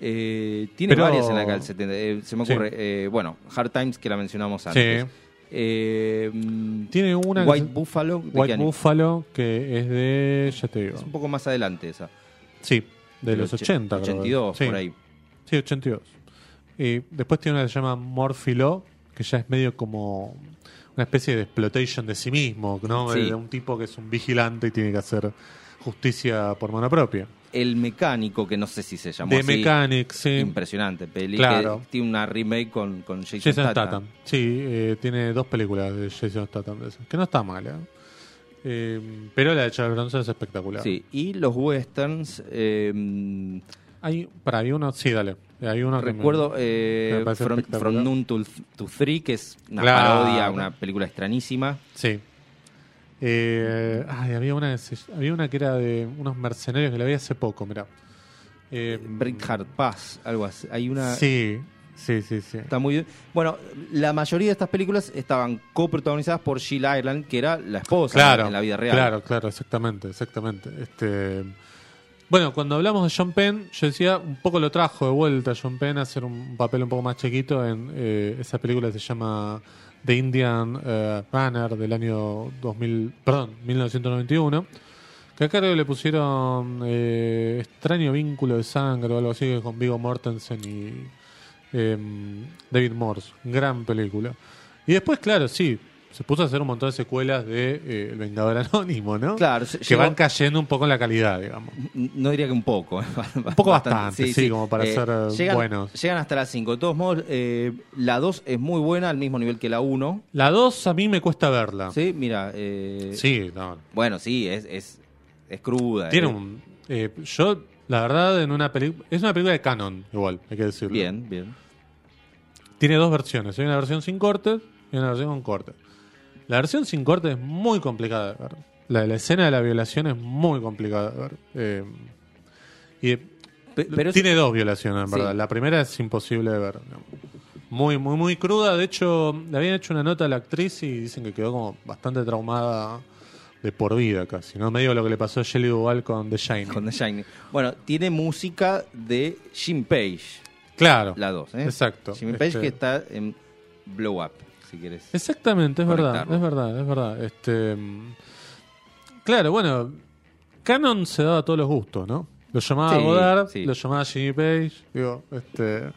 Eh, tiene Pero- varias en la 70. eh, se me Sí. ocurre, eh, bueno, Hard Times que la mencionamos Sí. antes. Eh, mm, Tiene una que White se- Buffalo. ¿de White? Buffalo, que es de, ya te digo, Es un poco más adelante esa. sí, de los Och- 80, creo. 82, Sí. por ahí. Sí, 82. Y después tiene una que se llama Morphilo, que ya es medio como una especie de exploitation de sí mismo, ¿no? Sí. De un tipo que es un vigilante y tiene que hacer justicia por mano propia. El mecánico, que no sé si se llamó De así. Mechanic, sí. Impresionante peli. Claro. que tiene una remake con, con Jason, Jason Statham. Statham. Sí, eh, tiene dos películas de Jason Statham que no está mal, ¿eh? Eh, pero la de Charles Bronson es espectacular. Sí, y los westerns. eh, Hay, para, hay uno, sí, dale. Hay uno que me- recuerdo que eh, me parece From, Noon to, to Three, que es una Claro. parodia, una película extrañísima. Sí. Eh, ay, había una, había una que era de unos mercenarios que la vi hace poco, mirá. Eh, Brick Hard Pass, algo así. Hay una. Sí, sí, sí, sí. Está muy bien. Bueno, la mayoría de estas películas estaban coprotagonizadas por Jill Ireland, que era la esposa Claro, en la vida real. claro, claro, exactamente, exactamente. Este, bueno, cuando hablamos de John Penn, yo decía, un poco lo trajo de vuelta John Penn a hacer un papel un poco más chiquito en eh, esa película que se llama The Indian eh, Runner del año 2000, perdón, 1991. Que acá creo que le pusieron eh, extraño vínculo de sangre o algo así con Vigo Mortensen y em, David Morse. Gran película. Y después, claro, sí, se puso a hacer un montón de secuelas de eh, El Vengador Anónimo, ¿no? Claro, que llegó- van cayendo un poco en la calidad, digamos. No diría que un poco. [laughs] Un poco bastante, sí, como para ser, eh, llegan, buenos. Llegan hasta las 5. De todos modos, eh, la 2 es muy buena, al mismo nivel que la 1. La 2 a mí me cuesta verla. Sí, mira. eh, Sí, no. Bueno, sí, es, es es cruda. Tiene eh. un. eh, yo, la verdad, en una película. Es una película de canon, igual, hay que decirlo. Bien, bien. Tiene dos versiones. Hay una versión sin cortes y una versión con cortes. La versión sin cortes es muy complicada de ver. La, la escena de la violación es muy complicada de ver. Eh, y Pe- pero es- tiene dos violaciones, en Sí. verdad. La primera es imposible de ver. Muy, muy, muy cruda. De hecho, le habían hecho una nota a la actriz y dicen que quedó como bastante traumada de por vida casi. ¿no? Medio lo que le pasó a Shelley Duvall con The Shining. con The Shining. Bueno, tiene música de Jim Page, Claro. la 2. ¿eh? Exacto. Jim Page Este- que está en Blow Up, si quieres. Exactamente, es verdad, es verdad, es verdad. Este, mm, claro, bueno, Canon se daba a todos los gustos, ¿no? Lo llamaba Sí, Godard, sí. lo llamaba Jimmy Page, digo, este,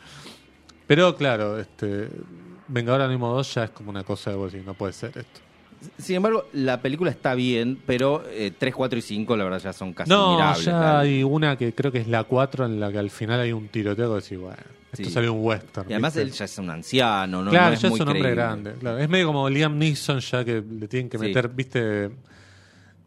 pero claro, este, Vengador Animo 2 ya es como una cosa de decís, no puede ser esto. Sin embargo, la película está bien, pero eh, 3, 4 y 5 la verdad ya son casi no, mirables. ya la- hay una que creo que es la 4 en la que al final hay un tiroteo que decís, bueno, esto Sí. salió un western. Y además ¿viste? él ya es un anciano, ¿no? claro, no es ya muy es un hombre creíble. grande. claro. Es medio como Liam Neeson ya que le tienen que Sí. meter, viste,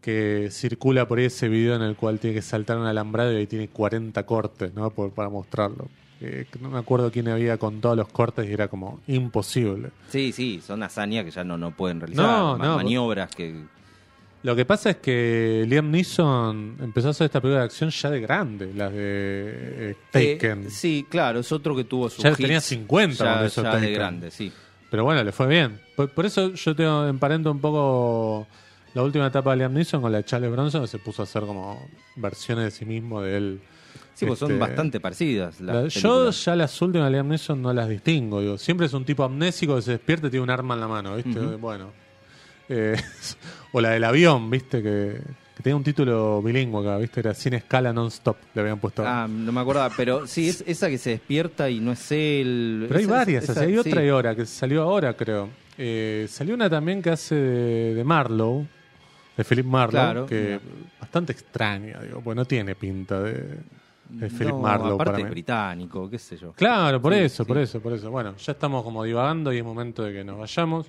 que circula por ahí ese video en el cual tiene que saltar un alambrado y ahí tiene 40 cortes, ¿no? Por- para mostrarlo. Eh, no me acuerdo quién había contado los cortes y era como imposible. Sí, sí, son hazañas que ya no, no pueden realizar. No, no. Maniobras que... Lo que pasa es que Liam Neeson empezó a hacer esta película de acción ya de grande, las de eh, Taken. Eh, sí, claro, es otro que tuvo su Ya tenía 50 ya, cuando hizo ya de Taken. grande, sí. Pero bueno, le fue bien. Por, por eso yo tengo emparento un poco la última etapa de Liam Neeson con la de Charles Bronson, que se puso a hacer como versiones de sí mismo de él. Sí, pues son Este, bastante parecidas las la- yo ya las últimas de Liam Neeson no las distingo. Digo, siempre es un tipo amnésico que se despierta y tiene un arma en la mano, ¿viste? Bueno. Eh, [laughs] o la del avión, ¿viste? Que, que tenía un título bilingüe acá, ¿viste? Era Sin Escala Non-Stop, le habían puesto. Ah, no me acordaba, pero sí, es esa que se despierta y no es él. Pero hay Esa- varias, esa- o sea, hay sí. otra y ahora, que salió ahora, creo. Eh, salió una también que hace de, de Marlowe, de Philip Marlowe, Claro, que mira. bastante extraña, digo, pues no tiene pinta de, de Philip No, Marlowe aparte para mí. británico, qué sé yo. Claro, por Sí, eso, sí. por eso, por eso. Bueno, ya estamos como divagando y es momento de que nos vayamos.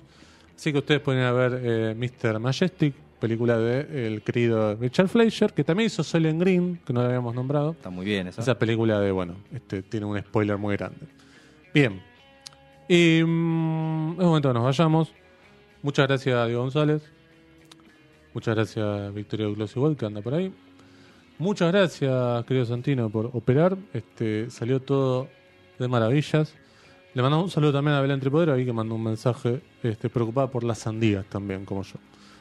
Así que ustedes pueden ir a ver eh, Mr. Majestic, película de el querido Richard Fleischer, que también hizo Soylent Green, que no lo habíamos nombrado. Está muy bien esa. Esa película de, bueno, este tiene un spoiler muy grande. Bien. Y mm, es momento que nos vayamos. Muchas gracias a Diego González. Muchas gracias a Victoria igual, que anda por ahí. Muchas gracias, querido Santino, por operar. Este, salió todo de maravillas. Le mandamos un saludo también a Belén Tripodero, ahí que mandó un mensaje este, preocupada por las sandías también, como yo.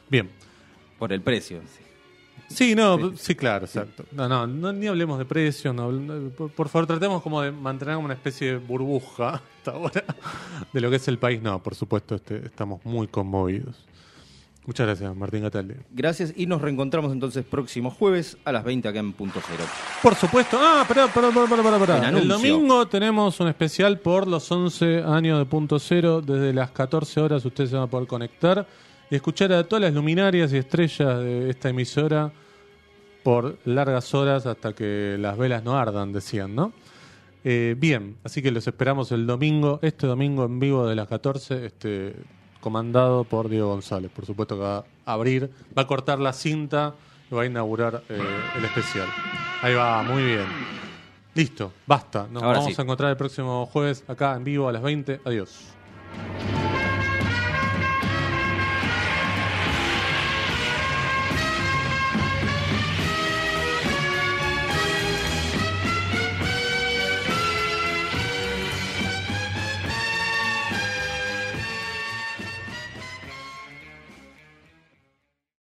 Bien. Por el precio. sí. Sí, no, sí, claro, exacto. No, no, no, ni hablemos de precios, no, por, por favor, tratemos como de mantener como una especie de burbuja [laughs] hasta ahora de lo que es el país. No, por supuesto, este, estamos muy conmovidos. Muchas gracias, Martín Cataldi. Gracias y nos reencontramos entonces próximo jueves a las 20 acá en Punto Cero. Por supuesto. Ah, pará, pará, pará, pará, El domingo tenemos un especial por los 11 años de Punto Cero. Desde las 14 horas ustedes se van a poder conectar y escuchar a todas las luminarias y estrellas de esta emisora por largas horas hasta que las velas no ardan, decían, ¿no? Eh, bien, así que los esperamos el domingo, este domingo en vivo de las 14, este, comandado por Diego González. Por supuesto que va a abrir, va a cortar la cinta y va a inaugurar eh, el especial. Ahí va, muy bien. Listo, basta. Nos Ahora vamos sí. a encontrar el próximo jueves acá en vivo a las 20. Adiós.